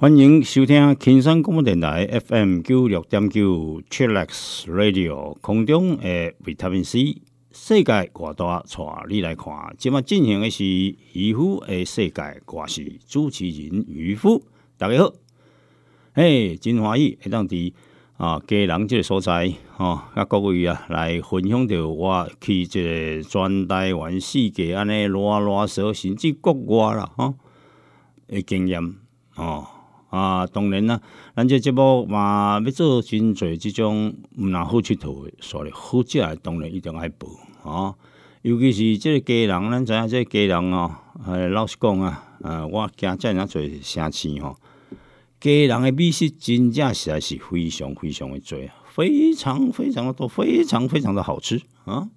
欢迎收听青山广播电台 FM 九六点九 Chillax Radio 空中的维他命 C 世界大带你来看，今麦进行的是渔夫的世界，我是主持人渔夫，大家好。嘿，真欢喜会当伫啊，家人即个所在吼，啊各位啊来分享着我去即个全台湾世界安尼乱乱踅，甚至国外啦吼的经验哦。啊，当然啦，咱这节目嘛要做真侪即种毋若好佚佗诶，所以好食诶，当然一定爱报啊。尤其是即个家人，咱知影即个家人哦，诶，老实讲啊，呃，我惊遮尔侪城市吼，家人诶美食真正实在是非常非常诶多，非常非常的多，非常非常的好吃啊。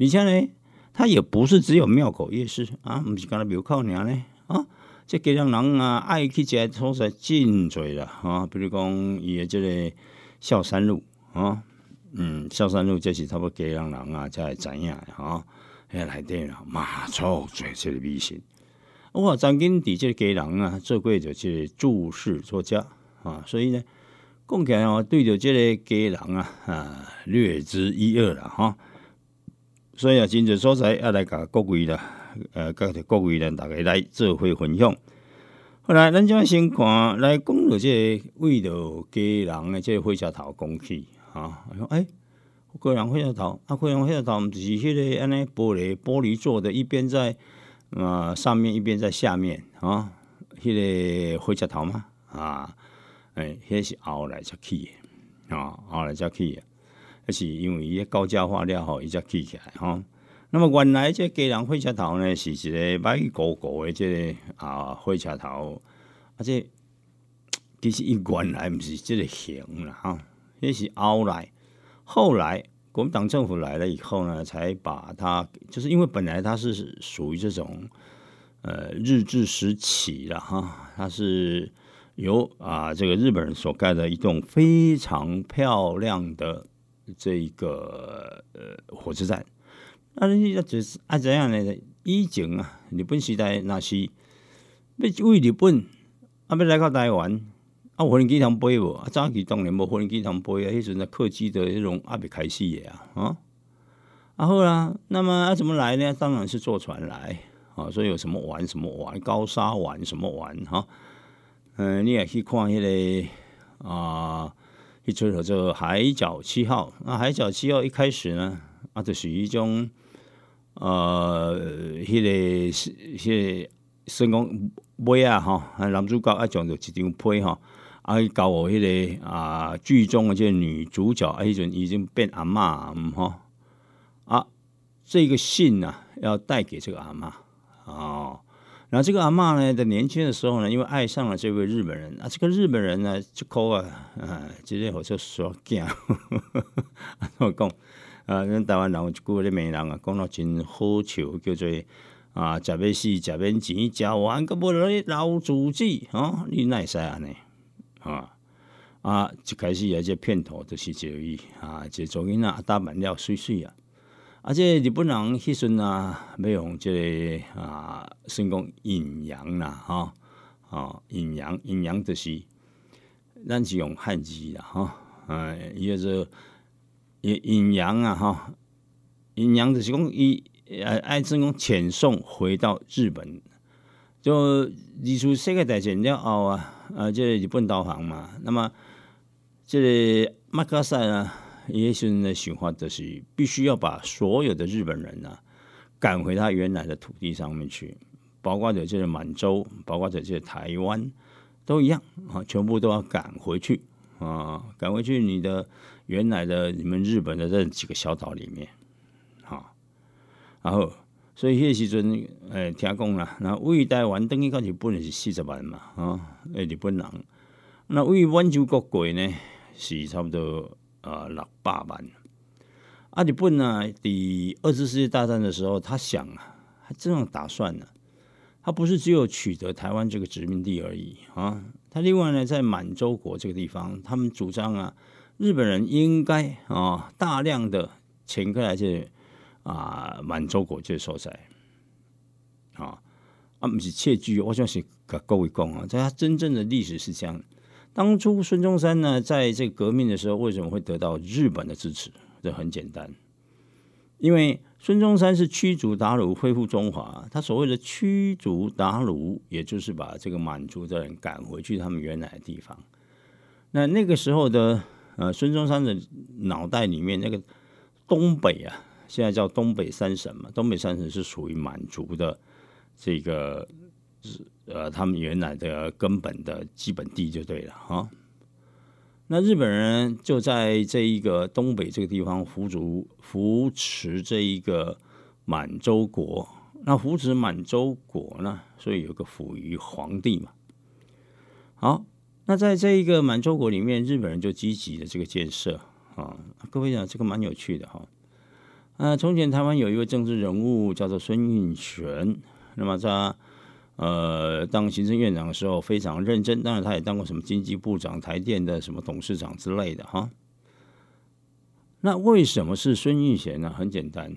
而且呢，它也不是只有庙口夜市啊，毋是干那庙口尔呢啊。即家人人啊，爱去食所在真侪啦，吼，比如讲伊诶即个孝山路，吼，嗯，孝山路这是差不多家人人啊才会知影诶，吼，遐内底啦，马祖侪即个美食。我曾经伫即个家人啊做过着即个注释作家啊，所以呢，讲起来哦，对着即个家人啊啊略知一二啦，吼。所以啊，真侪所在要来甲各位啦。呃，各各位人大家来做伙分享。后来，咱就先看来讲到这个为着家人的这个火车头讲起啊。哎，个人火车头啊，个人火车头毋是迄个安尼玻璃玻璃做的，一边在啊上面，一边在下面啊。迄个火车头嘛啊，哎，迄是后来才起的啊，后来才起的，那是因为伊高价化了后，伊才起起来吼。那么原来这家人火车头呢，是一个白高高的这个啊火车头，啊这其实伊原来毋是这个形啦哈，也是后来后来国民党政府来了以后呢，才把它就是因为本来它是属于这种呃日治时期了哈，它是由啊这个日本人所盖的一栋非常漂亮的这一个呃火车站。啊，你啊就是啊怎样呢？以前啊，日本时代那是要为日本啊，要来到台湾啊，无人机通飞无？啊，早期当然无无人机通飞啊，迄阵的客机的迄种还未开始的啊，啊，啊好啦，那么啊怎么来呢？当然是坐船来啊，所以有什么玩什么玩，高沙玩什么玩哈？嗯，你也去看迄个啊，一出叫做海角七号。那海角七号一开始呢，啊，就是一种。呃，迄个是迄个，算讲尾啊吼，男主角啊装着一张被吼，啊交互迄个啊剧中的这女主角啊，迄阵已经变阿嬷毋吼，啊这个信呐要带给这个阿嬷哦，然后这个阿嬷呢在年轻的时候呢，因为爱上了这位日本人啊，这个日本人呢就口啊啊，直接好像说惊，我 讲。啊，咱台湾人有一句咧名人啊，讲到真好笑，叫做啊，食要死，食免钱，食完个无咧老主子，哦，你奈使安尼啊啊！一开始啊，这片头就是这伊啊，这做囡仔打扮了水水啊，啊，这日本人迄阵啊，要用这个啊，算讲阴阳啦，哈啊，阴阳阴阳就是咱是用汉字啦，哈，哎，伊个是。阴阴阳啊，哈，阴阳就是讲伊呃，爱是讲遣送回到日本，就二次世界大战了后啊，啊，这日本投降嘛，那么这个马卡塞呢，伊时阵的想法就是必须要把所有的日本人呢赶回他原来的土地上面去，包括的这个满洲，包括的这个台湾，都一样啊，全部都要赶回去啊，赶回去你的。原来的你们日本的这几个小岛里面，好，然后所以迄时阵诶听讲啦，那为台湾等于到日本是四十万嘛，啊，诶日本人，那为温州国过呢是差不多啊六百万，啊，日本呢，第二次世界大战的时候，他想啊，还这样打算呢。他不是只有取得台湾这个殖民地而已啊，他另外呢，在满洲国这个地方，他们主张啊，日本人应该啊，大量的前过来这啊满洲国这所在啊，啊不是窃据，我想是跟各位讲啊，在他真正的历史是这样。当初孙中山呢，在这个革命的时候，为什么会得到日本的支持？这很简单，因为孙中山是驱逐鞑虏，恢复中华。他所谓的驱逐鞑虏，也就是把这个满族的人赶回去他们原来的地方。那那个时候的呃，孙中山的脑袋里面，那个东北啊，现在叫东北三省嘛，东北三省是属于满族的这个。呃，他们原来的根本的基本地就对了哈。那日本人就在这一个东北这个地方扶足扶持这一个满洲国，那扶持满洲国呢，所以有个溥仪皇帝嘛。好，那在这一个满洲国里面，日本人就积极的这个建设啊。各位讲这个蛮有趣的哈。啊，从前台湾有一位政治人物叫做孙运璇，那么他。呃，当行政院长的时候非常认真，当然他也当过什么经济部长、台电的什么董事长之类的哈。那为什么是孙运璇呢？很简单，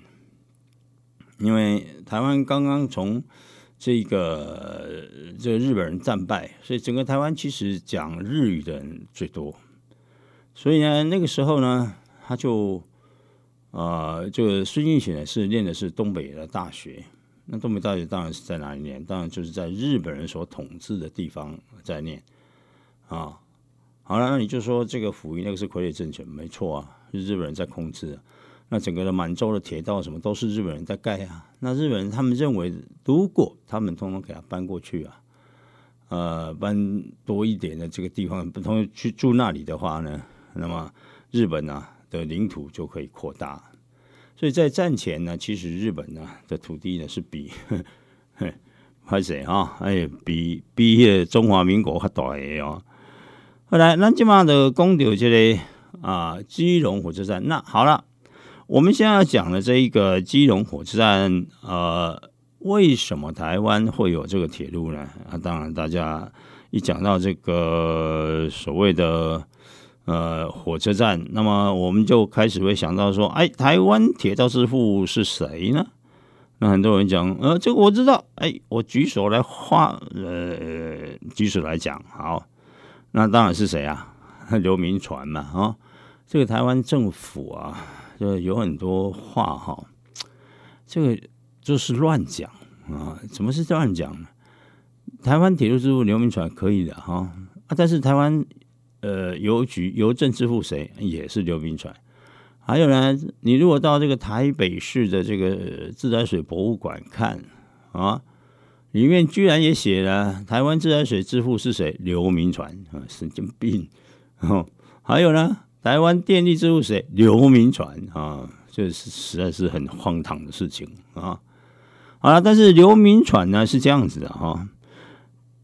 因为台湾刚刚从这个这个日本人战败，所以整个台湾其实讲日语的人最多，所以呢，那个时候呢，他就啊，就孙运显是念的是东北的大学。那东北大学当然是在哪里念？当然就是在日本人所统治的地方在念啊。好了，那你就说这个溥仪那个是傀儡政权，没错啊，是日本人在控制。那整个的满洲的铁道什么都是日本人在盖啊。那日本人他们认为，如果他们通通给他搬过去啊，呃，搬多一点的这个地方，不通去住那里的话呢，那么日本呢的领土就可以扩大。所以在战前呢，其实日本呢的土地呢是比，还是啊，哎，比比中华民国还大的哦。后来，那今嘛的讲到这个啊，基隆火车站。那好了，我们现在要讲的这一个基隆火车站，呃，为什么台湾会有这个铁路呢？啊，当然，大家一讲到这个所谓的。呃，火车站，那么我们就开始会想到说，哎，台湾铁道之父是谁呢？那很多人讲，呃，这个我知道，哎，我举手来画，呃，举手来讲，好，那当然是谁啊？刘铭传嘛，啊，这个台湾政府啊，就有很多话哈，这个就是乱讲啊，怎么是乱讲呢？台湾铁路之父刘铭传可以的哈，啊，但是台湾。呃，邮局邮政支付谁也是刘铭传。还有呢，你如果到这个台北市的这个自来水博物馆看啊，里面居然也写了台湾自来水支付是谁？刘铭传啊，神经病！哦还有呢，台湾电力支付谁？刘铭传啊，这是实在是很荒唐的事情啊。好了，但是刘铭传呢是这样子的哈，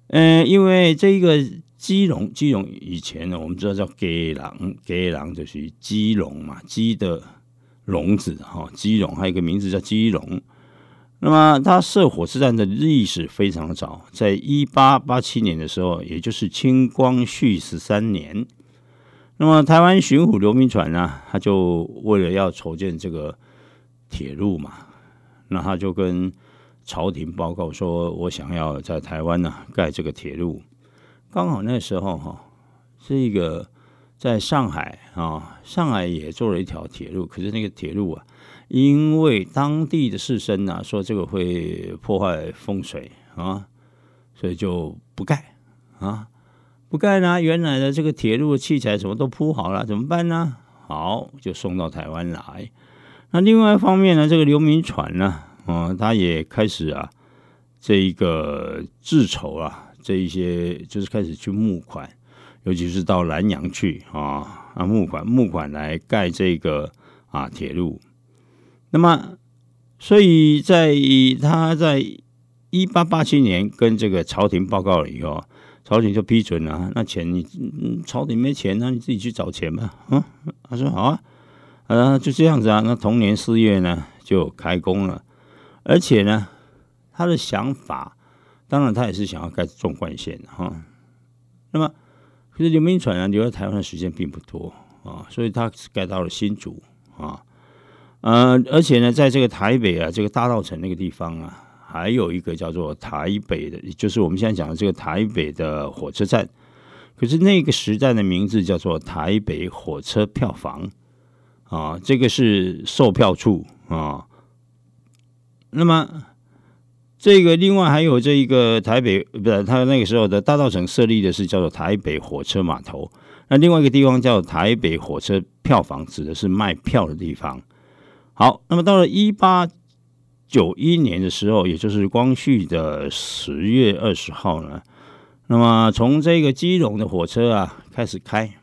嗯，因为这个。基隆，基隆以前呢，我们知道叫鸡笼，鸡笼就是鸡笼嘛，鸡的笼子哈。基隆还有一个名字叫基隆。那么它设火车站的历史非常早，在一八八七年的时候，也就是清光绪十三年。那么台湾巡抚刘铭传呢，他就为了要筹建这个铁路嘛，那他就跟朝廷报告说，我想要在台湾呢盖这个铁路。刚好那时候哈，是一个在上海啊，上海也做了一条铁路，可是那个铁路啊，因为当地的士绅呐说这个会破坏风水啊，所以就不盖啊，不盖呢。原来的这个铁路器材什么都铺好了，怎么办呢？好，就送到台湾来。那另外一方面呢，这个刘铭传呢，啊，他也开始啊，这一个自筹啊。这一些就是开始去募款，尤其是到南洋去啊啊募款募款来盖这个啊铁路。那么，所以在他在一八八七年跟这个朝廷报告了以后，朝廷就批准了。那钱你朝廷没钱，那你自己去找钱吧。啊，他说好啊。啊，就这样子啊。那同年四月呢，就开工了，而且呢，他的想法，当然他也是想要盖纵贯线哈。那么，可是刘铭传呢，留在台湾的时间并不多啊，所以他盖到了新竹啊，呃，而且呢，在这个台北啊，这个大道城那个地方啊，还有一个叫做台北的，就是我们现在讲的这个台北的火车站。可是那个时代的名字叫做台北火车票房啊，这个是售票处啊。那么这个另外还有这一个台北，不是他那个时候的大道城设立的是叫做台北火车码头。那另外一个地方叫台北火车票房，指的是卖票的地方。好，那么到了一八九一年的时候，也就是光绪的十月二十号呢。那么从这个基隆的火车啊开始开，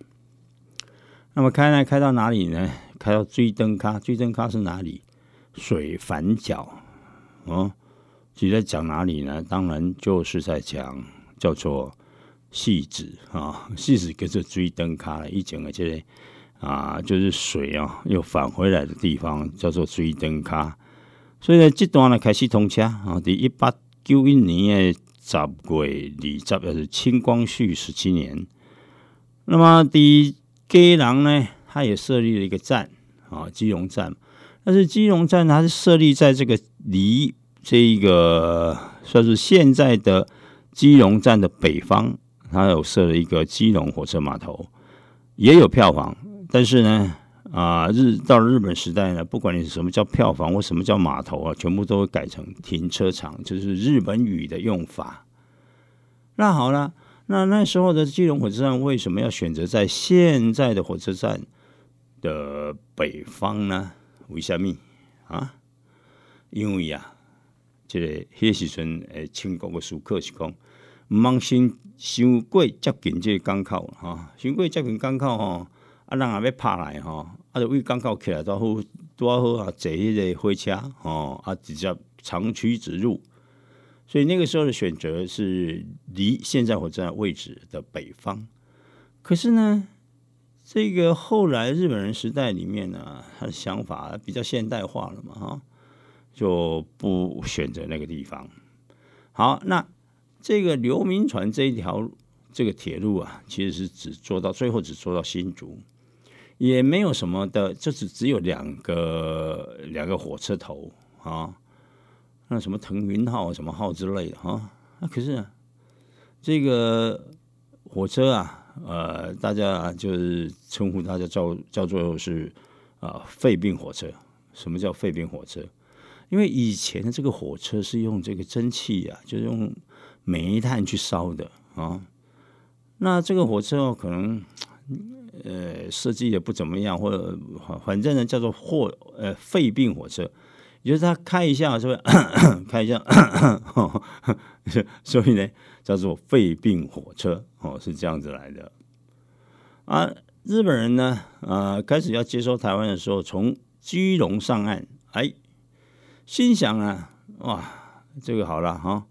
那么开呢开到哪里呢？开到追灯咖，追灯咖是哪里？水反角哦，是在讲哪里呢？当然就是在讲叫做戏子啊，戏子跟着追灯咖了，一整个这啊就是水啊又返回来的地方叫做追灯咖，所以呢这段呢开始通车啊，第一八九一年的。十月二十，也是清光绪十七年。那么第一街廊呢，它也设立了一个站啊，基隆站。但是基隆站它是设立在这个离这一个算是现在的基隆站的北方，它有设了一个基隆火车码头，也有票房。但是呢。啊，日到了日本时代呢，不管你是什么叫票房或什么叫码头啊，全部都会改成停车场，就是日本语的用法。那好了，那那时候的基隆火车站为什么要选择在现在的火车站的北方呢？为什么啊？因为啊，这个迄时阵诶，清国的书客是讲，唔通先先过接近这个港口哈，伤过接近港口哈。啊人也要拍来吼，啊，就为港口起来都好，多好啊，坐迄个火车吼，啊，直接长驱直入。所以那个时候的选择是离现在火车站位置的北方。可是呢，这个后来日本人时代里面呢，他的想法比较现代化了嘛，哈，就不选择那个地方。好，那这个流民船这一条这个铁路啊，其实是只做到最后只做到新竹。也没有什么的，就是只有两个两个火车头啊，那什么腾云号、什么号之类的哈。那可是这个火车啊，呃，大家就是称呼大家叫叫做是啊废病火车。什么叫废病火车？因为以前的这个火车是用这个蒸汽啊，就是用煤炭去烧的啊。那这个火车哦，可能。呃，设计也不怎么样，或者反正呢，叫做货呃肺病火车，也就是他开一下是不是开一下，所以呢叫做肺病火车哦，是这样子来的。啊，日本人呢啊开始要接收台湾的时候，从基隆上岸，哎，心想啊，哇，这个好了哈，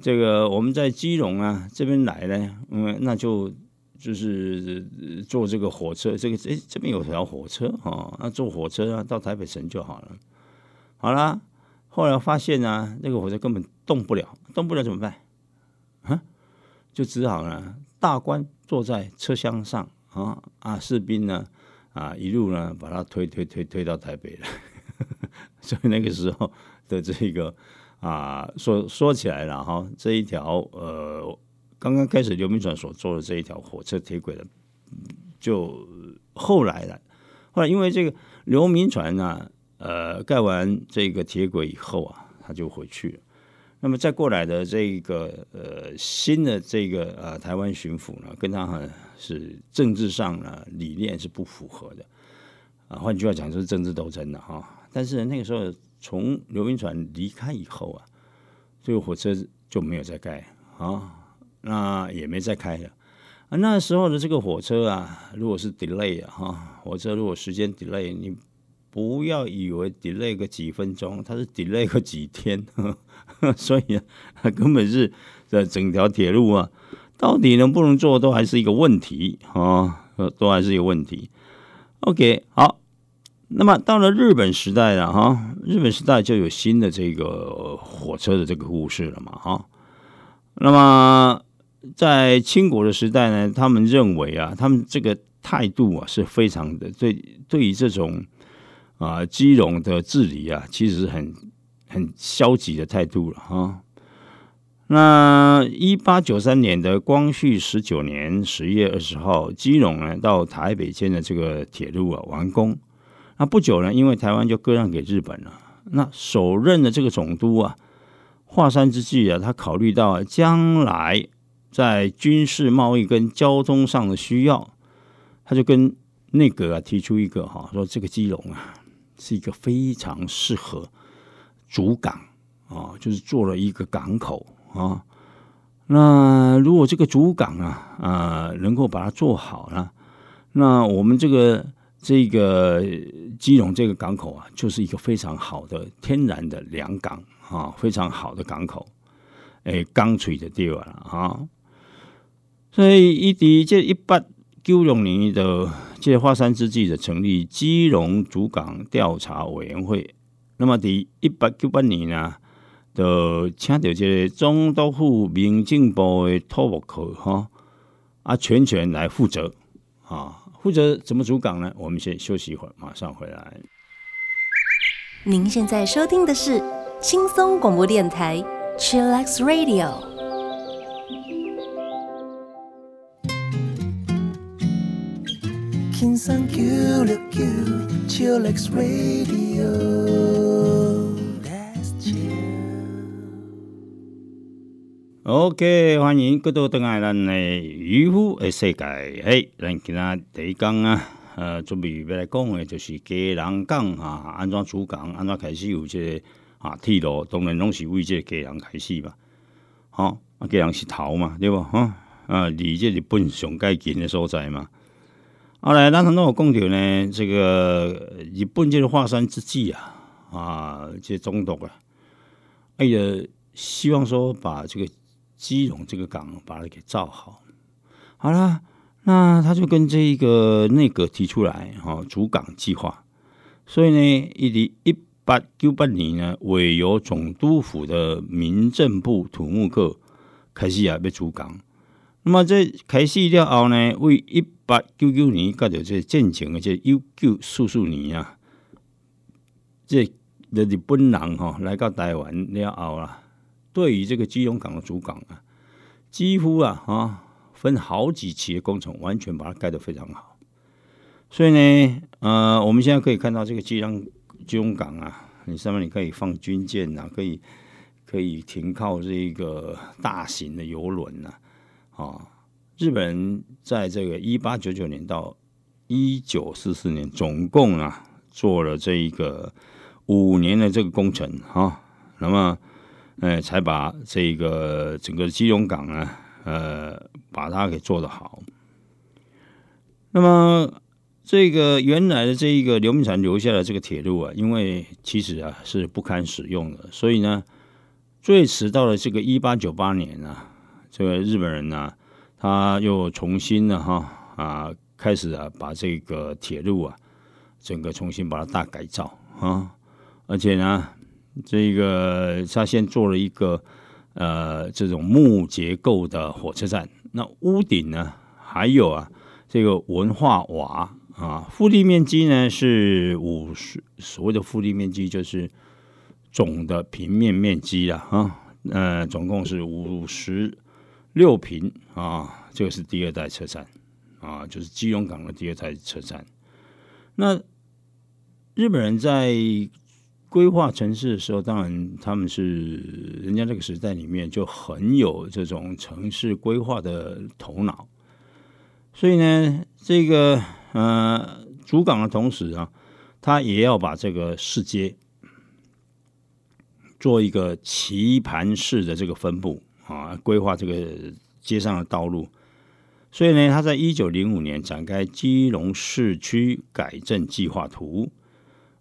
这个我们在基隆啊这边来呢，嗯，那就。就是坐这个火车，这个哎，这边有条火车哦，那坐火车啊到台北城就好了。好了，后来发现呢，那个火车根本动不了，动不了怎么办？啊，就只好呢，大官坐在车厢上啊啊，士兵呢啊一路呢把他推推推推到台北了。所以那个时候的这个啊，说说起来了哈，这一条呃。刚刚开始，刘铭传所做的这一条火车铁轨的，就后来了。后来因为这个刘铭传呢，呃，盖完这个铁轨以后啊，他就回去了。那么再过来的这个呃新的这个呃台湾巡抚呢，跟他是政治上呢理念是不符合的啊。换句话讲，就是政治斗争的哈。但是那个时候，从刘铭传离开以后啊，这个火车就没有再盖啊。那也没再开了啊！那时候的这个火车啊，如果是 delay 啊，哈，火车如果时间 delay，你不要以为 delay 个几分钟，它是 delay 个几天，所以啊根本是这整条铁路啊，到底能不能做，都还是一个问题啊，都还是一个问题。OK，好，那么到了日本时代了哈，日本时代就有新的这个火车的这个故事了嘛哈。那么在清国的时代呢，他们认为啊，他们这个态度啊是非常的对，对于这种啊基隆的治理啊，其实很很消极的态度了哈。那一八九三年的光绪十九年十月二十号，基隆呢到台北间的这个铁路啊完工。那不久呢，因为台湾就割让给日本了。那首任的这个总督啊，华山之际啊，他考虑到将来在军事贸易跟交通上的需要，他就跟内阁啊提出一个哈，说这个基隆啊是一个非常适合主港啊，就是做了一个港口啊。那如果这个主港啊啊能够把它做好了，那我们这个。这个基隆这个港口啊，就是一个非常好的天然的良港啊，非常好的港口，诶，钢锤的地方了啊。所以，一滴这一八九六年的这华山之际的成立基隆主港调查委员会，那么第一八九八年呢，就请到这中督府民政部的土木科哈啊，全权来负责啊。负责怎么主港呢？我们先休息一会儿，马上回来。您现在收听的是轻松广播电台，Chillax Radio。轻松 Q 六 Q，Chillax Radio。OK，欢迎各位登来咱的渔夫的世界。嘿，咱今仔第一讲啊，呃，准备要来讲的，就是鸡人港啊，安怎主港，安怎开始有这个啊铁路，当然拢是为这鸡人开始嘛。好，啊，鸡人是头嘛，对不？哈，啊，离这日本上介近的所在嘛。后来，咱很多有讲到呢，这个日本这个华山之际啊，啊，这总督啊，哎呀，希望说把这个。基隆这个港把它给造好，好了，那他就跟这一个内阁提出来哈，主港计划。所以呢，一零一八九八年呢，委由总督府的民政部土木课开始啊，要主港。那么这开始了后呢，为一八九九年搞到这建成的这一九四四年啊，这日本人哈来到台湾了后啊。对于这个基隆港的主港啊，几乎啊啊分好几期的工程，完全把它盖得非常好。所以呢，呃，我们现在可以看到这个基隆基隆港啊，你上面你可以放军舰呐，可以可以停靠这一个大型的游轮呐。啊，日本人在这个一八九九年到一九四四年，总共啊做了这一个五年的这个工程啊，那么。哎，才把这个整个基隆港呢，呃，把它给做得好。那么，这个原来的这一个刘铭传留下的这个铁路啊，因为其实啊是不堪使用的，所以呢，最迟到了这个一八九八年啊，这个日本人呢，他又重新的哈啊，开始啊把这个铁路啊，整个重新把它大改造啊，而且呢。这个他先做了一个呃这种木结构的火车站，那屋顶呢还有啊这个文化瓦啊，腹地面积呢是五十，所谓的腹地面积就是总的平面面积了啊，呃总共是五十六平啊，这个是第二代车站啊，就是基隆港的第二代车站。那日本人在规划城市的时候，当然他们是人家这个时代里面就很有这种城市规划的头脑，所以呢，这个呃主港的同时啊，他也要把这个市街做一个棋盘式的这个分布啊，规划这个街上的道路，所以呢，他在一九零五年展开基隆市区改正计划图。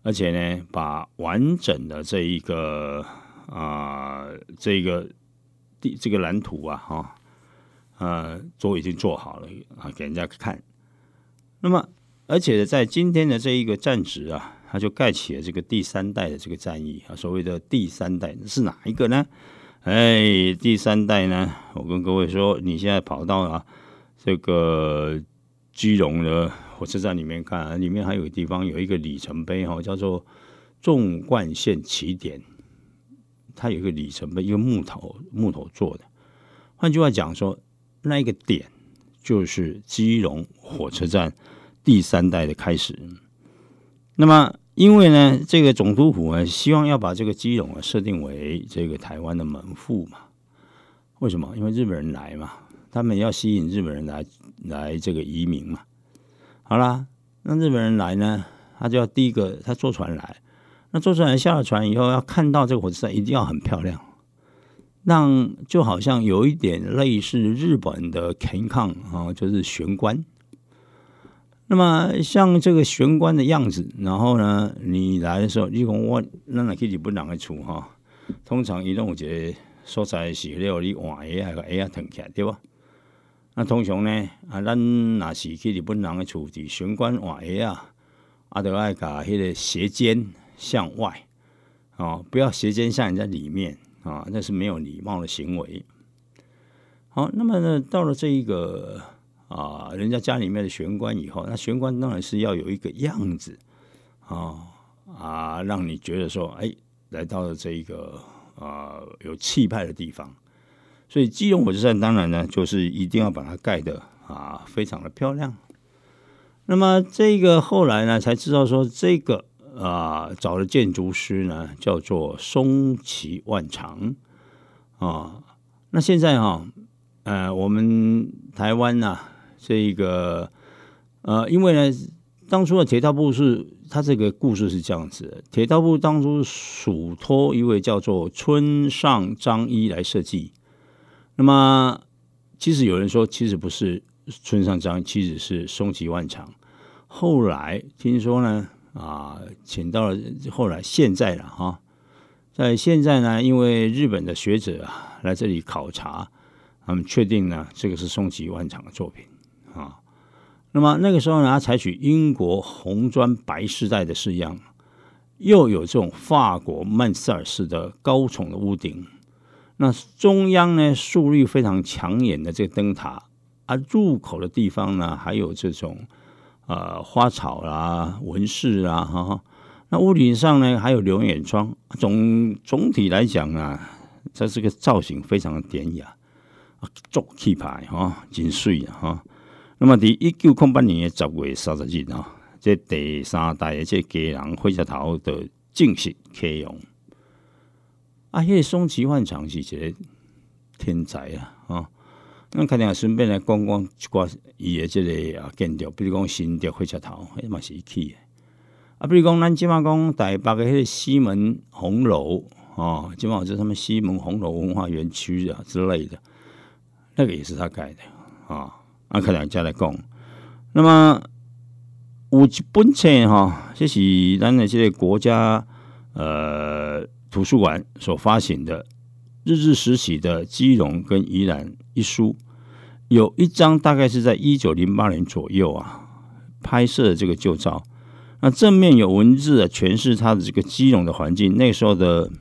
而且呢，把完整的这一个啊，这个地这个蓝图啊，哈，呃，都已经做好了啊，给人家看。那么，而且在今天的这一个站址啊，他就盖起了这个第三代的这个战役啊。所谓的第三代是哪一个呢？哎，第三代呢，我跟各位说，你现在跑到啊这个基隆的火车站里面看，里面还有地方有一个里程碑哈，叫做纵贯线起点，它有一个里程碑，一个木头木头做的。换句话讲说，那一个点就是基隆火车站第三代的开始。那么。因为呢，这个总督府啊，希望要把这个基隆啊设定为这个台湾的门户嘛？为什么？因为日本人来嘛，他们要吸引日本人来来这个移民嘛。好啦，那日本人来呢，他就要第一个他坐船来，那坐船下了船以后，要看到这个火车站一定要很漂亮，让就好像有一点类似日本的 King Kong 啊，就是玄关。那么像这个玄关的样子，然后呢，你来的时候，你讲我那哪去日本人的厝哈？通常移动有一个所在是了你换鞋啊鞋啊腾起来对吧？那通常呢，啊，咱若是去日本人的厝，伫玄关换鞋啊，啊，都爱把迄个鞋尖向外哦，不要鞋尖向人家里面啊，那是没有礼貌的行为。好，那么呢，到了这一个。啊，人家家里面的玄关以后，那玄关当然是要有一个样子啊啊，让你觉得说，哎，来到了这一个啊有气派的地方。所以基隆火车站当然呢，就是一定要把它盖的啊非常的漂亮。那么这个后来呢，才知道说这个啊找的建筑师呢叫做松崎万长啊。那现在哈，呃，我们台湾呢。这一个呃，因为呢，当初的铁道部是他这个故事是这样子的：铁道部当初属托一位叫做村上张一来设计。那么，其实有人说，其实不是村上张，其实是松崎万长。后来听说呢，啊，请到了后来现在了哈，在现在呢，因为日本的学者啊来这里考察，他们确定呢，这个是松崎万长的作品。啊，那么那个时候呢，他采取英国红砖白世代的式样，又有这种法国曼塞尔式的高耸的屋顶，那中央呢竖立非常抢眼的这个灯塔，啊，入口的地方呢还有这种呃花草啦、纹饰啊，哈，那屋顶上呢还有留眼窗，总总体来讲啊，它这个造型非常的典雅啊，做气派哈，真水啊哈。那么，伫一九空八年的十月三十日啊，这第三代的这家人火车头的正式启用。啊，迄个松崎万长是一个天才啊！啊，那肯定顺便来讲讲一寡伊的这个啊建筑，比如讲新竹火车头，迄嘛是一起的。啊，比如讲咱即马讲台北的迄个西门红楼啊，即马就他们西门红楼文化园区啊之类的，那个也是他盖的啊。啊，克两家来讲。那么有一本册哈，这是咱的这个国家呃图书馆所发行的日治时期的基隆跟宜兰一书，有一张大概是在一九零八年左右啊拍摄的这个旧照。那正面有文字啊诠释它的这个基隆的环境，那时候的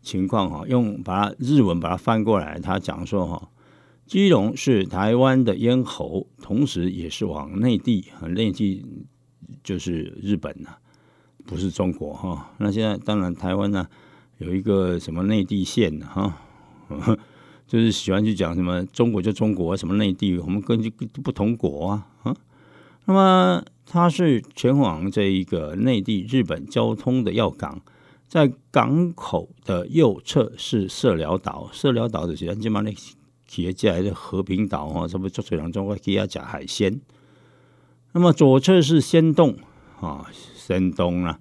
情况哈，用把它日文把它翻过来，他讲说哈。基隆是台湾的咽喉，同时也是往内地啊，内地就是日本呐，不是中国哈。那现在当然台湾呢有一个什么内地线哈，就是喜欢去讲什么中国就中国，什么内地我们根据不同国啊啊。那么它是前往这一个内地日本交通的要港，在港口的右侧是社寮岛，社寮岛的是安吉玛那。企业家的和平岛哈，什么做水上中国企业家海鲜。那么左侧是仙洞啊，仙洞啊。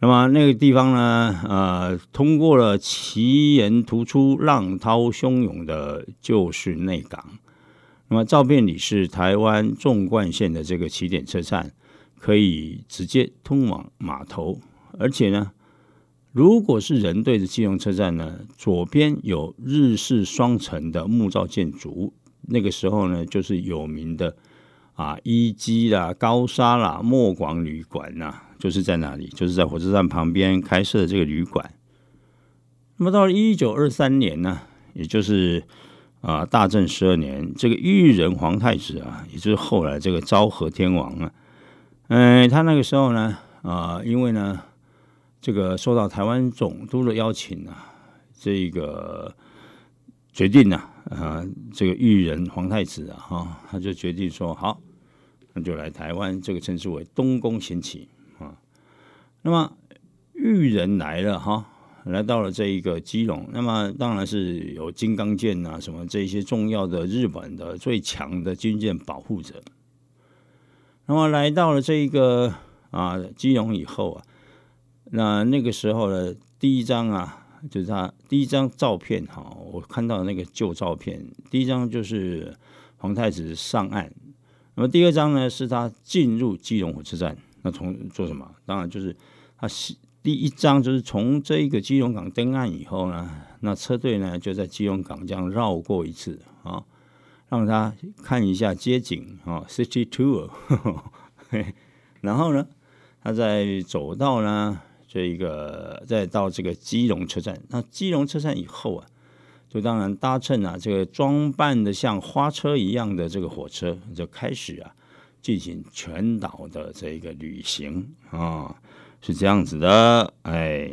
那么那个地方呢，呃，通过了奇岩突出、浪涛汹涌的就是内港。那么照片里是台湾纵贯线的这个起点车站，可以直接通往码头，而且呢。如果是人对着基隆车站呢，左边有日式双层的木造建筑，那个时候呢，就是有名的啊一基啦、高沙啦、墨广旅馆呐，就是在哪里？就是在火车站旁边开设的这个旅馆。那么到了一九二三年呢，也就是啊大正十二年，这个裕仁皇太子啊，也就是后来这个昭和天王啊，嗯，他那个时候呢，啊，因为呢，这个受到台湾总督的邀请啊，这个决定呢，啊，这个裕仁皇太子啊，哈，他就决定说，好，那就来台湾，这个称之为东宫行启啊。那么裕仁来了哈。来到了这一个基隆，那么当然是有金刚舰啊，什么这些重要的日本的最强的军舰保护着。那么来到了这一个啊基隆以后啊，那那个时候呢第一张啊，就是他第一张照片哈，我看到那个旧照片，第一张就是皇太子上岸，那么第二张呢是他进入基隆火车站，那从做什么？当然就是他是。第一张就是从这一个基隆港登岸以后呢，那车队呢就在基隆港这样绕过一次啊，让他看一下街景啊，city tour。然后呢，他再走到呢这一个，再到这个基隆车站。那基隆车站以后啊，就当然搭乘啊这个装扮的像花车一样的这个火车，就开始啊进行全岛的这个旅行啊。是这样子的，哎，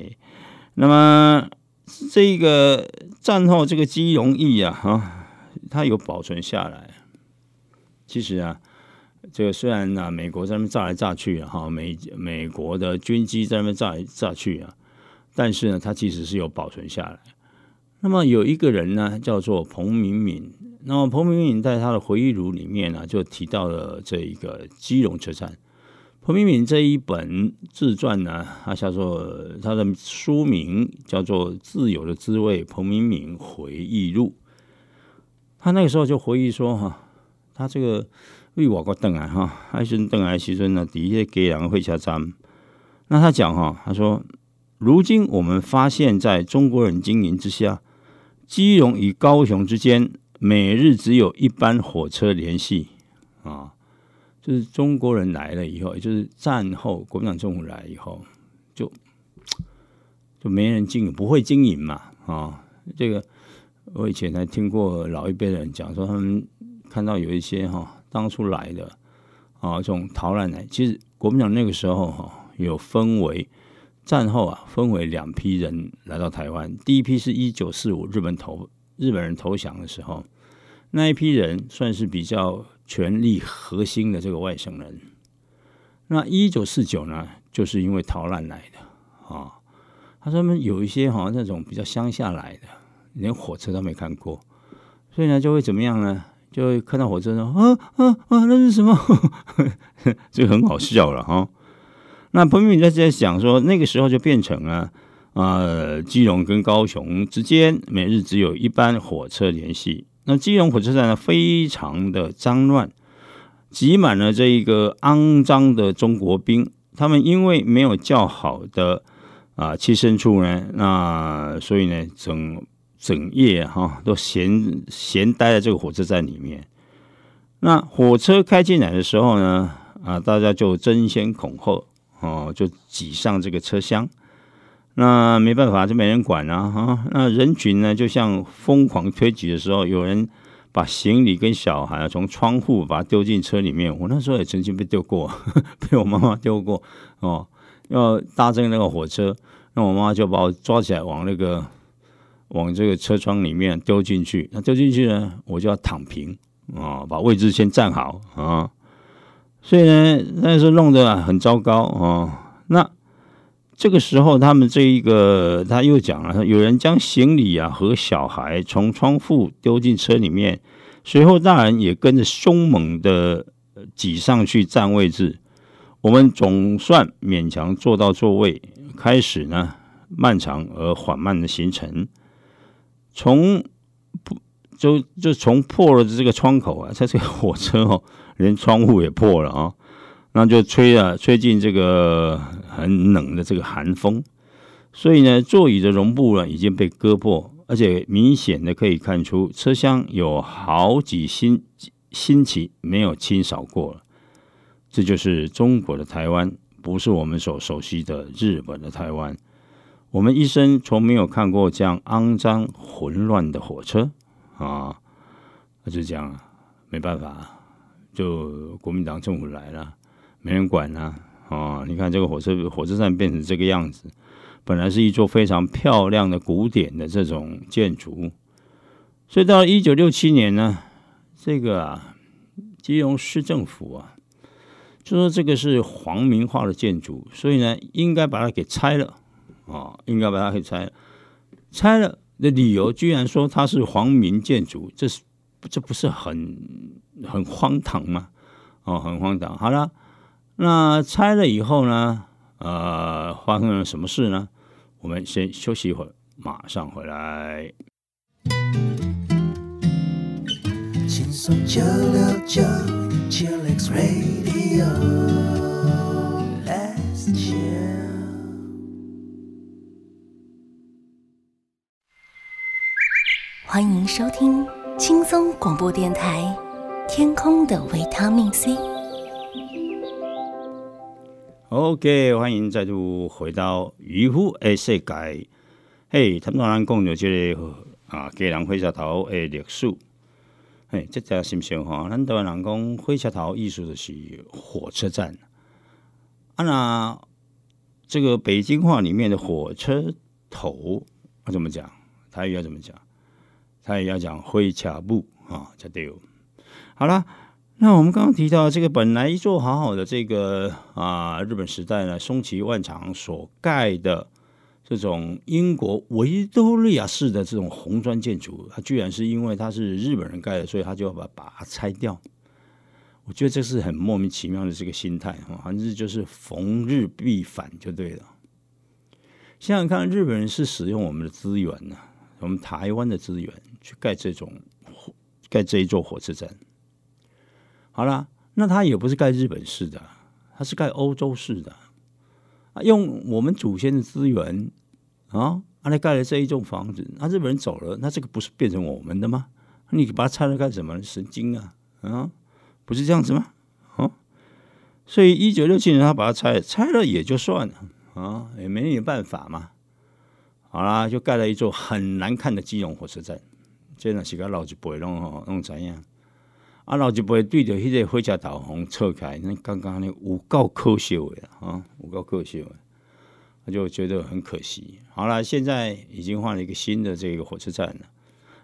那么这个战后这个基隆驿啊，哈，它有保存下来。其实啊，这个虽然呢，美国在那边炸来炸去啊，哈，美美国的军机在那边炸来炸去啊，但是呢，它其实是有保存下来。那么有一个人呢，叫做彭明敏，那么彭明敏在他的回忆录里面呢，就提到了这一个基隆车站。彭明敏这一本自传呢，他叫做他的书名叫做《自由的滋味》，彭明敏回忆录。他那个时候就回忆说：“哈，他这个为我国邓来哈，爱孙邓来其孙呢，底下给两个会下站。那他讲哈，他说，如今我们发现，在中国人经营之下，基隆与高雄之间每日只有一班火车联系啊。”就是中国人来了以后，也就是战后国民党政府来以后，就就没人经营，不会经营嘛啊！这个我以前还听过老一辈的人讲说，他们看到有一些哈当初来的啊这种逃难来，其实国民党那个时候哈有分为战后啊分为两批人来到台湾，第一批是一九四五日本投日本人投降的时候，那一批人算是比较。权力核心的这个外省人，那一九四九呢，就是因为逃难来的啊。他说们有一些好像那种比较乡下来的，连火车都没看过，所以呢就会怎么样呢？就会看到火车上啊啊啊，那是什么？这个很好笑了哈。那彭明敏在在想说，那个时候就变成了啊，基隆跟高雄之间每日只有一班火车联系。那基隆火车站呢，非常的脏乱，挤满了这一个肮脏的中国兵。他们因为没有较好的啊栖身处呢，那所以呢，整整夜哈都闲闲待在这个火车站里面。那火车开进来的时候呢，啊，大家就争先恐后哦，就挤上这个车厢。那没办法，就没人管啊！哈，那人群呢，就像疯狂推挤的时候，有人把行李跟小孩从窗户把它丢进车里面。我那时候也曾经被丢过，被我妈妈丢过哦。要搭这个那个火车，那我妈妈就把我抓起来，往那个往这个车窗里面丢进去。那丢进去呢，我就要躺平啊，把位置先站好啊。所以呢，那时候弄得很糟糕啊。那这个时候，他们这一个他又讲了，有人将行李啊和小孩从窗户丢进车里面，随后大人也跟着凶猛的挤上去占位置。我们总算勉强坐到座位，开始呢漫长而缓慢的行程。从不就就从破了这个窗口啊，在这个火车哦，连窗户也破了啊。那就吹啊，吹进这个很冷的这个寒风，所以呢，座椅的绒布呢已经被割破，而且明显的可以看出车厢有好几星新奇没有清扫过了。这就是中国的台湾，不是我们所熟悉的日本的台湾。我们一生从没有看过这样肮脏混乱的火车啊！那就这样啊，没办法，就国民党政府来了，没人管了啊！你看这个火车火车站变成这个样子，本来是一座非常漂亮的古典的这种建筑，所以到一九六七年呢，这个啊，基隆市政府啊。就说这个是皇民化的建筑，所以呢，应该把它给拆了啊，应该把它给拆了。拆了的理由居然说它是皇民建筑，这是这不是很很荒唐吗？哦，很荒唐。好了，那拆了以后呢，呃，发生了什么事呢？我们先休息一会儿，马上回来。轻松九六九，Chillax Radio，欢迎收听轻松广播电台《天空的维他命 C》。OK，欢迎再度回到渔夫的世界。嘿，他们当然讲着这个啊，给人回下头的历史。哎，这家是不是哈？咱台湾人讲火车头艺术的是火车站。啊，那这个北京话里面的火车头要怎么讲？台语要怎么讲？他也要讲灰卡布啊，才对。好了，那我们刚刚提到这个本来一座好好的这个啊，日本时代呢，松崎万长所盖的。这种英国维多利亚式的这种红砖建筑，它居然是因为它是日本人盖的，所以他就要把把它拆掉。我觉得这是很莫名其妙的这个心态哈，反正就是逢日必反就对了。想想看，日本人是使用我们的资源呢，我们台湾的资源去盖这种盖这一座火车站。好了，那他也不是盖日本式的，他是盖欧洲式的啊，用我们祖先的资源。啊，阿来盖了这一栋房子，那日本人走了，那这个不是变成我们的吗？你把它拆了干什么？神经啊！啊，不是这样子吗？啊，所以一九六七年他把它拆了，拆了也就算了啊，也没有办法嘛。好啦，就盖了一座很难看的基隆火车站，这呢是个老一辈弄吼弄怎样？啊，老一辈对着迄个火车头红撤开，那刚刚那有够可惜的啊，有够可惜的。就觉得很可惜。好了，现在已经换了一个新的这个火车站了。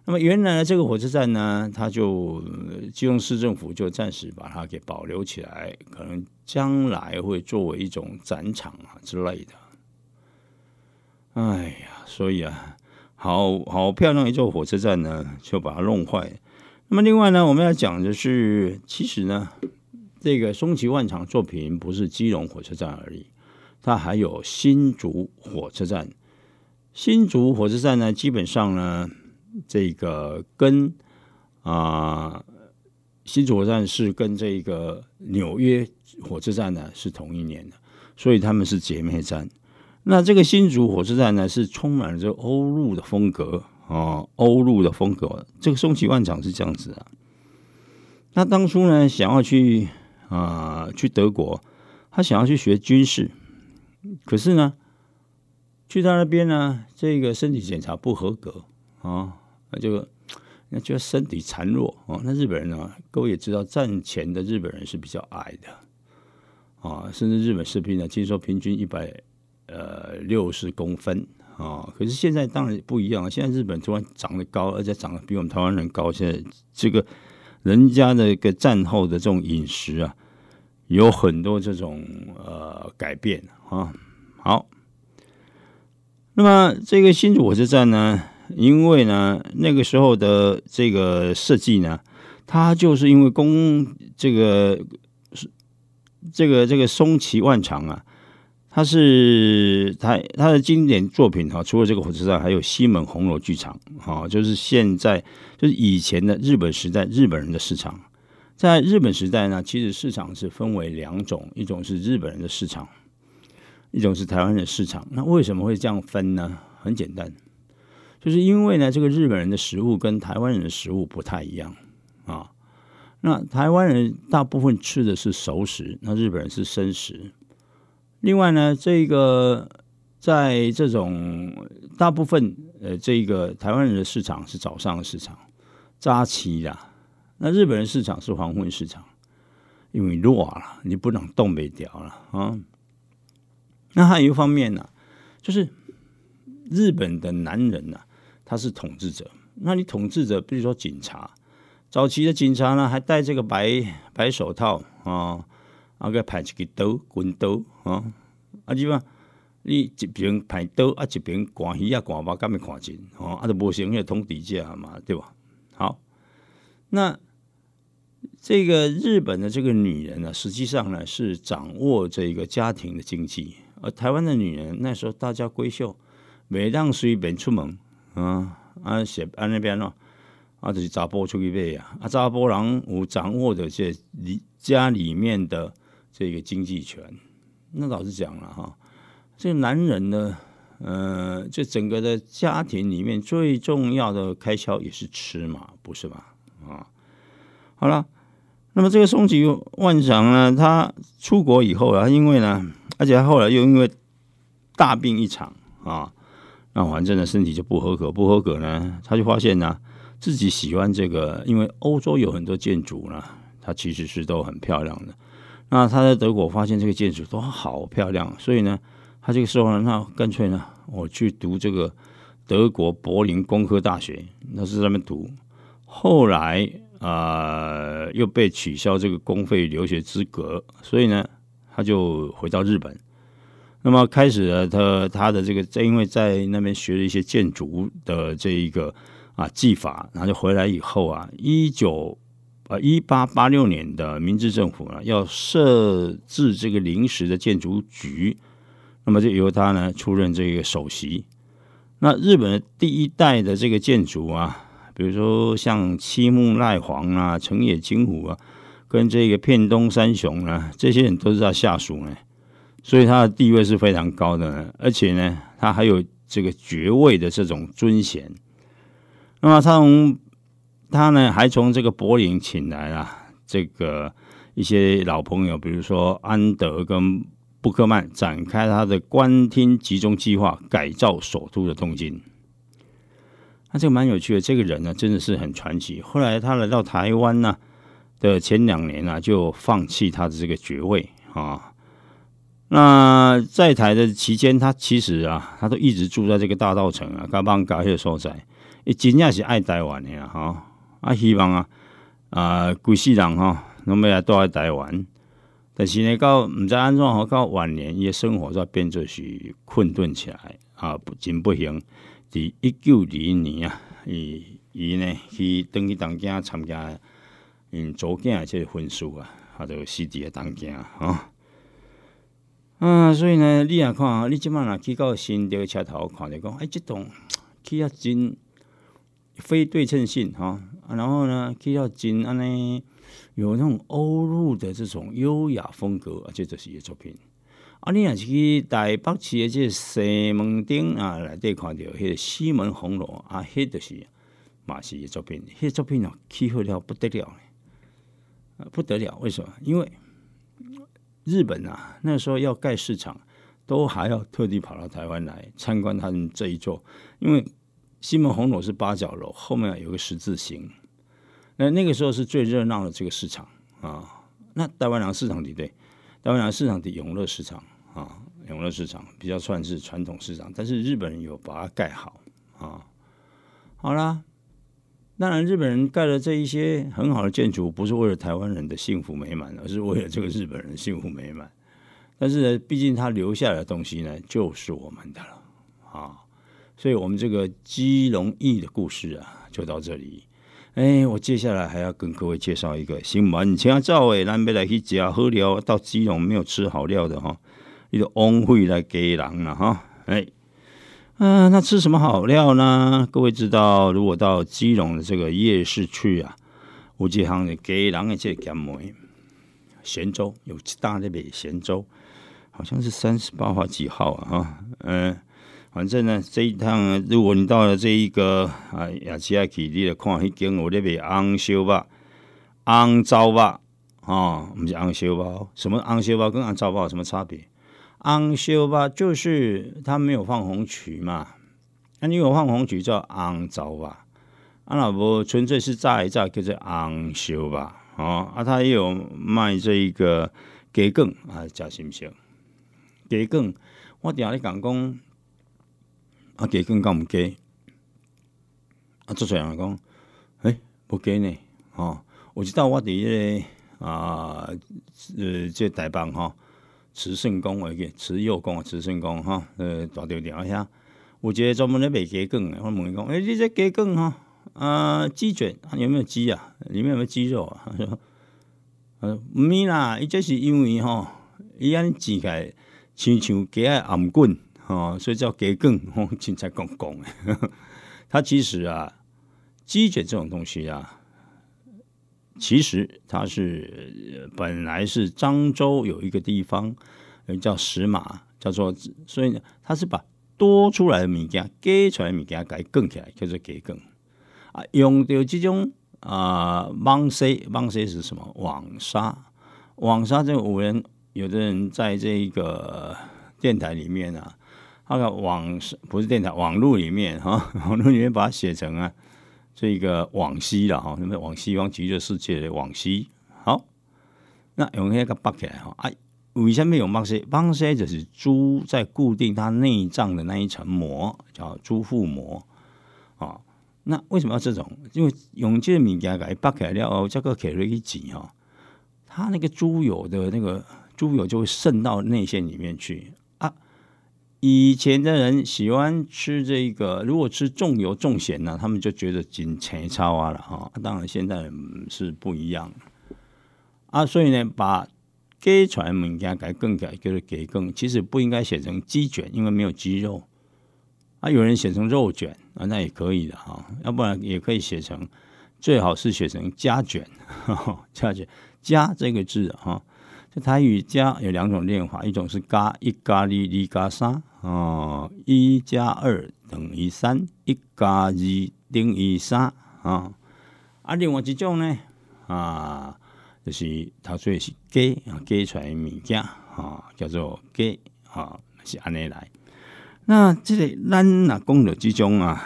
那么原来的这个火车站呢，它就基隆市政府就暂时把它给保留起来，可能将来会作为一种展场啊之类的。哎呀，所以啊，好好漂亮一座火车站呢，就把它弄坏。那么另外呢，我们要讲的是，其实呢，这个松崎万长作品不是基隆火车站而已。它还有新竹火车站，新竹火车站呢，基本上呢，这个跟啊新竹火车站是跟这个纽约火车站呢是同一年的，所以他们是姐妹站。那这个新竹火车站呢，是充满了这欧陆的风格啊，欧陆的风格。这个松崎万长是这样子啊，他当初呢想要去啊去德国，他想要去学军事。可是呢，去他那边呢，这个身体检查不合格啊，那就那就身体孱弱啊。那日本人呢，各位也知道，战前的日本人是比较矮的啊，甚至日本士兵呢，听说平均一百呃六十公分啊。可是现在当然不一样了，现在日本突然长得高，而且长得比我们台湾人高。现在这个人家的一个战后的这种饮食啊。有很多这种呃改变啊，好，那么这个新火车站呢，因为呢那个时候的这个设计呢，它就是因为公这个这个这个松崎万长啊，他是他他的经典作品哈，除了这个火车站，还有西门红楼剧场啊，就是现在就是以前的日本时代日本人的市场。在日本时代呢，其实市场是分为两种，一种是日本人的市场，一种是台湾的市场。那为什么会这样分呢？很简单，就是因为呢，这个日本人的食物跟台湾人的食物不太一样啊。那台湾人大部分吃的是熟食，那日本人是生食。另外呢，这个在这种大部分呃，这个台湾人的市场是早上的市场，扎旗啦。那日本人市场是黄昏市场，因为弱了，你不能动不掉了啊。那还有一方面呢，就是日本的男人呢，他是统治者。那你统治者，比如说警察，早期的警察呢，还戴这个白白手套啊，啊个派一个刀棍刀啊，啊基本上你一边派刀啊，一边赶鱼啊，赶肉，敢咪看见哦，啊都无成个通底价嘛，对吧？好，那这个日本的这个女人呢，实际上呢是掌握这个家庭的经济。而台湾的女人那时候大家闺秀，每当随便出门啊，啊写啊那边咯，啊就是查甫出去买啊，啊查甫人有掌握的这里家里面的这个经济权。那老实讲了哈，这个男人呢，呃，这整个的家庭里面最重要的开销也是吃嘛，不是吧？啊，好了，那么这个松吉万长呢，他出国以后啊，因为呢。而且他后来又因为大病一场啊，那反正呢身体就不合格，不合格呢，他就发现呢自己喜欢这个，因为欧洲有很多建筑呢，它其实是都很漂亮的。那他在德国发现这个建筑都好漂亮，所以呢，他这个时候呢，那干脆呢，我去读这个德国柏林工科大学，那是在那边读。后来啊，又被取消这个公费留学资格，所以呢。他就回到日本，那么开始了他他的这个，在因为在那边学了一些建筑的这一个啊技法，然后就回来以后啊，一九啊一八八六年的明治政府呢要设置这个临时的建筑局，那么就由他呢出任这个首席。那日本的第一代的这个建筑啊，比如说像七木赖黄啊、成野金虎啊。跟这个片东三雄呢，这些人都是他下属呢，所以他的地位是非常高的，呢，而且呢，他还有这个爵位的这种尊衔。那么他从他呢，还从这个柏林请来了这个一些老朋友，比如说安德跟布克曼，展开他的官厅集中计划，改造首都的东京。那这个蛮有趣的，这个人呢，真的是很传奇。后来他来到台湾呢。的前两年啊，就放弃他的这个爵位啊。那在台的期间，他其实啊，他都一直住在这个大道城啊，加邦加些所在，伊真正是爱台湾的啊，哈啊，希望啊啊，规世人哈，拢要来住在台湾。但是呢，到唔知安怎吼，到晚年伊的生活在变做是困顿起来啊，不真不行。伫一九二一年啊，伊伊呢去登去当家参加。因组件即个婚事啊，啊，就死伫个当件啊，啊，所以呢，你也看，你即摆若去到新的车头看着讲，哎，即栋 去啊真非对称性哈，然后呢，去啊真安尼有那种欧陆的这种优雅风格，啊，这就是伊作品。啊，你若是去台北市的这西门町啊，内底看到迄个西门红楼啊，迄就是嘛是伊作品，迄作品哦，起好了不得了。不得了，为什么？因为日本啊，那时候要盖市场，都还要特地跑到台湾来参观他们这一座。因为西门红楼是八角楼，后面有个十字形，那那个时候是最热闹的这个市场啊。那台湾两市场对不对？台湾两市场的永乐市场啊，永乐市场比较算是传统市场，但是日本人有把它盖好啊。好啦。当然，日本人盖了这一些很好的建筑，不是为了台湾人的幸福美满，而是为了这个日本人幸福美满。但是呢，毕竟他留下来的东西呢，就是我们的了啊。所以，我们这个基隆驿的故事啊，就到这里。哎，我接下来还要跟各位介绍一个新闻，请赵伟南北来去吃好料，到基隆没有吃好料的哈，一个翁会来给狼了哈，哎。嗯，那吃什么好料呢？各位知道，如果到基隆的这个夜市去啊，吴记行的给狼的这个咸梅咸粥，有大那边咸粥，好像是三十八号几号啊？哈，嗯，反正呢，这一趟如果你到了这一个啊雅琪亚基地的看，一间我那边昂烧吧，昂糟吧，哦，不是昂修吧？什么昂修吧跟昂糟吧有什么差别？昂修吧就是他没有放红曲嘛，那你有放红曲叫昂糟吧？啊，那不纯粹是炸一炸叫做昂修吧？哦，啊，他也有卖这一个鸡梗啊，加行不行？鸡梗，我顶下咧讲讲，啊，鸡梗敢毋鸡？啊，做出人讲，诶，不鸡呢？哦，我知道我伫迄个啊，呃，这台北吼，慈圣宫诶个慈幼宫啊，慈圣宫吼，呃，大条条遐，有一个专门咧卖鸡梗诶，我问伊讲，诶，你这鸡梗吼？啊，鸡卷有没有鸡啊？里面有没有鸡肉啊？他说：“呃，毋咪啦，伊这是因为吼，伊安煎起来亲像鸡仔暗滚哦，所以叫鸡卷。吼，凊彩讲讲诶。它其实啊，鸡卷这种东西啊，其实它是本来是漳州有一个地方叫石马，叫做，所以呢，它是把多出来的物件、鸡出来物件给卷起来，叫做给更。啊，用到这种啊，网西网西是什么？网纱，网纱，这五人有的人在这一个电台里面啊，那个网不是电台，网络里面哈，网络里面把它写成啊，这个往西了哈，那么往西方极乐世界的往西。好，那用那个绑起来哈，啊，为什么用网西？网西就是猪在固定它内脏的那一层膜，叫猪腹膜啊。那为什么要这种？因为用这个物件给扒开了后，这个给了一挤哈，它那个猪油的那个猪油就会渗到内馅里面去。以前的人喜欢吃这个，如果吃重油重咸呢，他们就觉得紧钱超啊了哈。当然现在是不一样啊，所以呢，把鸡传物件改更改就是给更，其实不应该写成鸡卷，因为没有鸡肉。啊，有人写成肉卷啊，那也可以的哈。要不然也可以写成，最好是写成加卷，加卷加这个字哈。这台语加有两种念法，一种是加一加二二加三哦，一加二等于三，一加二等于三。啊。啊，另外一种呢？啊，就是它说是加啊，加出来物件。啊，叫做加啊，是安尼来。那这个咱啊讲的这种啊，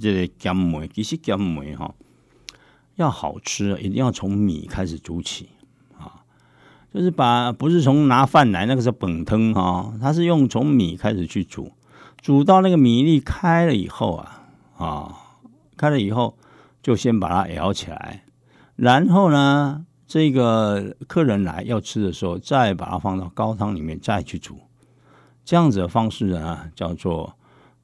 这个咸梅其实咸梅哈要好吃，一定要从米开始煮起，就是把不是从拿饭来那个是本汤哈，它是用从米开始去煮，煮到那个米粒开了以后啊啊，开了以后就先把它舀起来，然后呢，这个客人来要吃的时候，再把它放到高汤里面再去煮。这样子的方式呢，叫做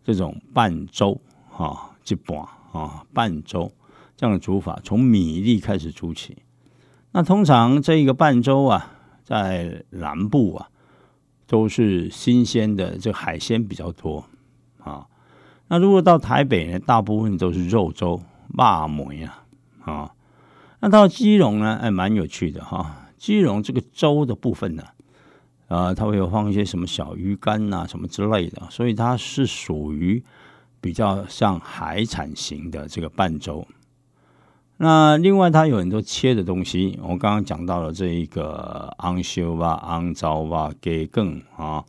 这种拌粥啊，一半啊拌粥这样的煮法，从米粒开始煮起。那通常这一个拌粥啊，在南部啊，都是新鲜的，这海鲜比较多啊。那如果到台北呢，大部分都是肉粥、辣梅啊啊。那到基隆呢，哎，蛮有趣的哈。基隆这个粥的部分呢。啊，它会有放一些什么小鱼干呐，什么之类的，所以它是属于比较像海产型的这个拌粥。那另外，它有很多切的东西，我刚刚讲到了这一个昂修吧、昂糟吧、给更啊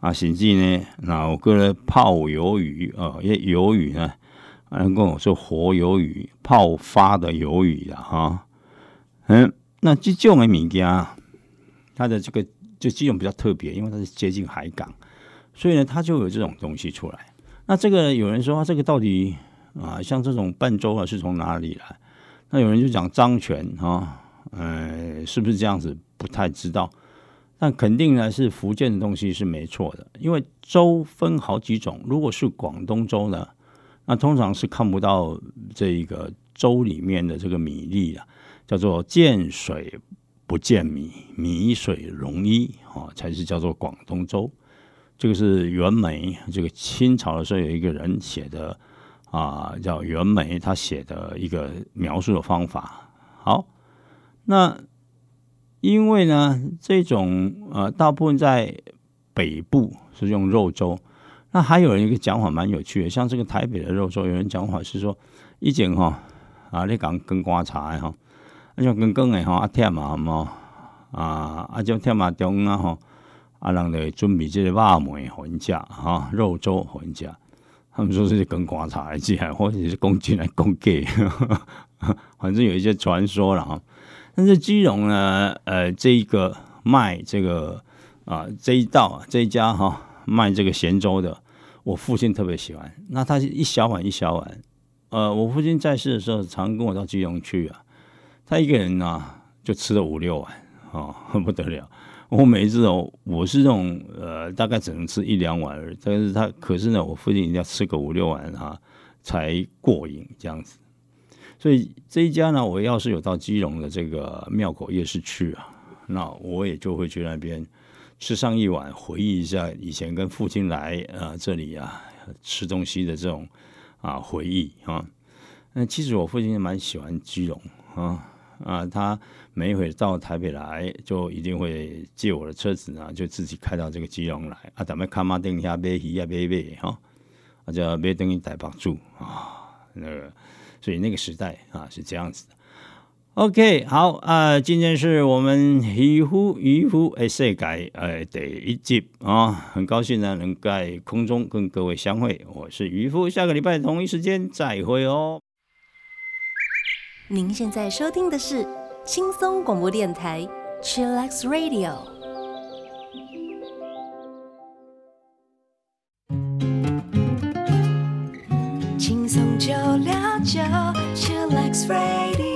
啊，甚至呢，那我个人泡鱿鱼啊，因为鱿鱼呢，能跟我说活鱿鱼、泡发的鱿鱼的哈，嗯，那这种的物件，它的这个。就这种比较特别，因为它是接近海港，所以呢，它就有这种东西出来。那这个有人说啊，这个到底啊，像这种半粥啊，是从哪里来？那有人就讲张权啊，呃，是不是这样子？不太知道。但肯定呢，是福建的东西是没错的，因为粥分好几种。如果是广东粥呢，那通常是看不到这一个粥里面的这个米粒的，叫做见水。不见米，米水溶一啊，才是叫做广东粥。这个是袁枚，这个清朝的时候有一个人写的啊，叫袁枚，他写的一个描述的方法。好，那因为呢，这种呃，大部分在北部是用肉粥。那还有一个讲法蛮有趣的，像这个台北的肉粥，有人讲法是说，一讲哈啊，你讲跟瓜茶哈。啊像刚刚诶吼啊忝啊吼啊啊种忝啊中啊吼啊人就准备即个肉糜互因食吼肉粥互因食。他们说是跟观察来讲，或者是公进来公给，反正有一些传说了哈。但是基隆呢，呃，这一个卖这个啊这一道这一家哈卖这个咸粥的，我父亲特别喜欢。那他一小碗一小碗，呃，我父亲在世的时候常跟我到基隆去啊，他一个人呢就吃了五六碗，哦，不得了。我每一次哦，我是这种呃，大概只能吃一两碗而已，但是他可是呢，我父亲一定要吃个五六碗哈才过瘾这样子。所以这一家呢，我要是有到基隆的这个庙口夜市去啊，那我也就会去那边吃上一碗，回忆一下以前跟父亲来啊这里啊吃东西的这种啊回忆啊。那其实我父亲也蛮喜欢基隆啊。啊，他每一回到台北来，就一定会借我的车子呢，就自己开到这个基隆来啊，咱们看马丁下买鱼啊，买买哈，啊，叫买等于台北住啊，那个，所以那个时代啊是这样子的。OK，好啊，今天是我们渔夫渔夫诶世界诶第一集啊，很高兴呢能在空中跟各位相会，我是渔夫，下个礼拜同一时间再会哦。您现在收听的是轻松广播电台 Chillax Radio，轻松就聊就 Chillax Radio。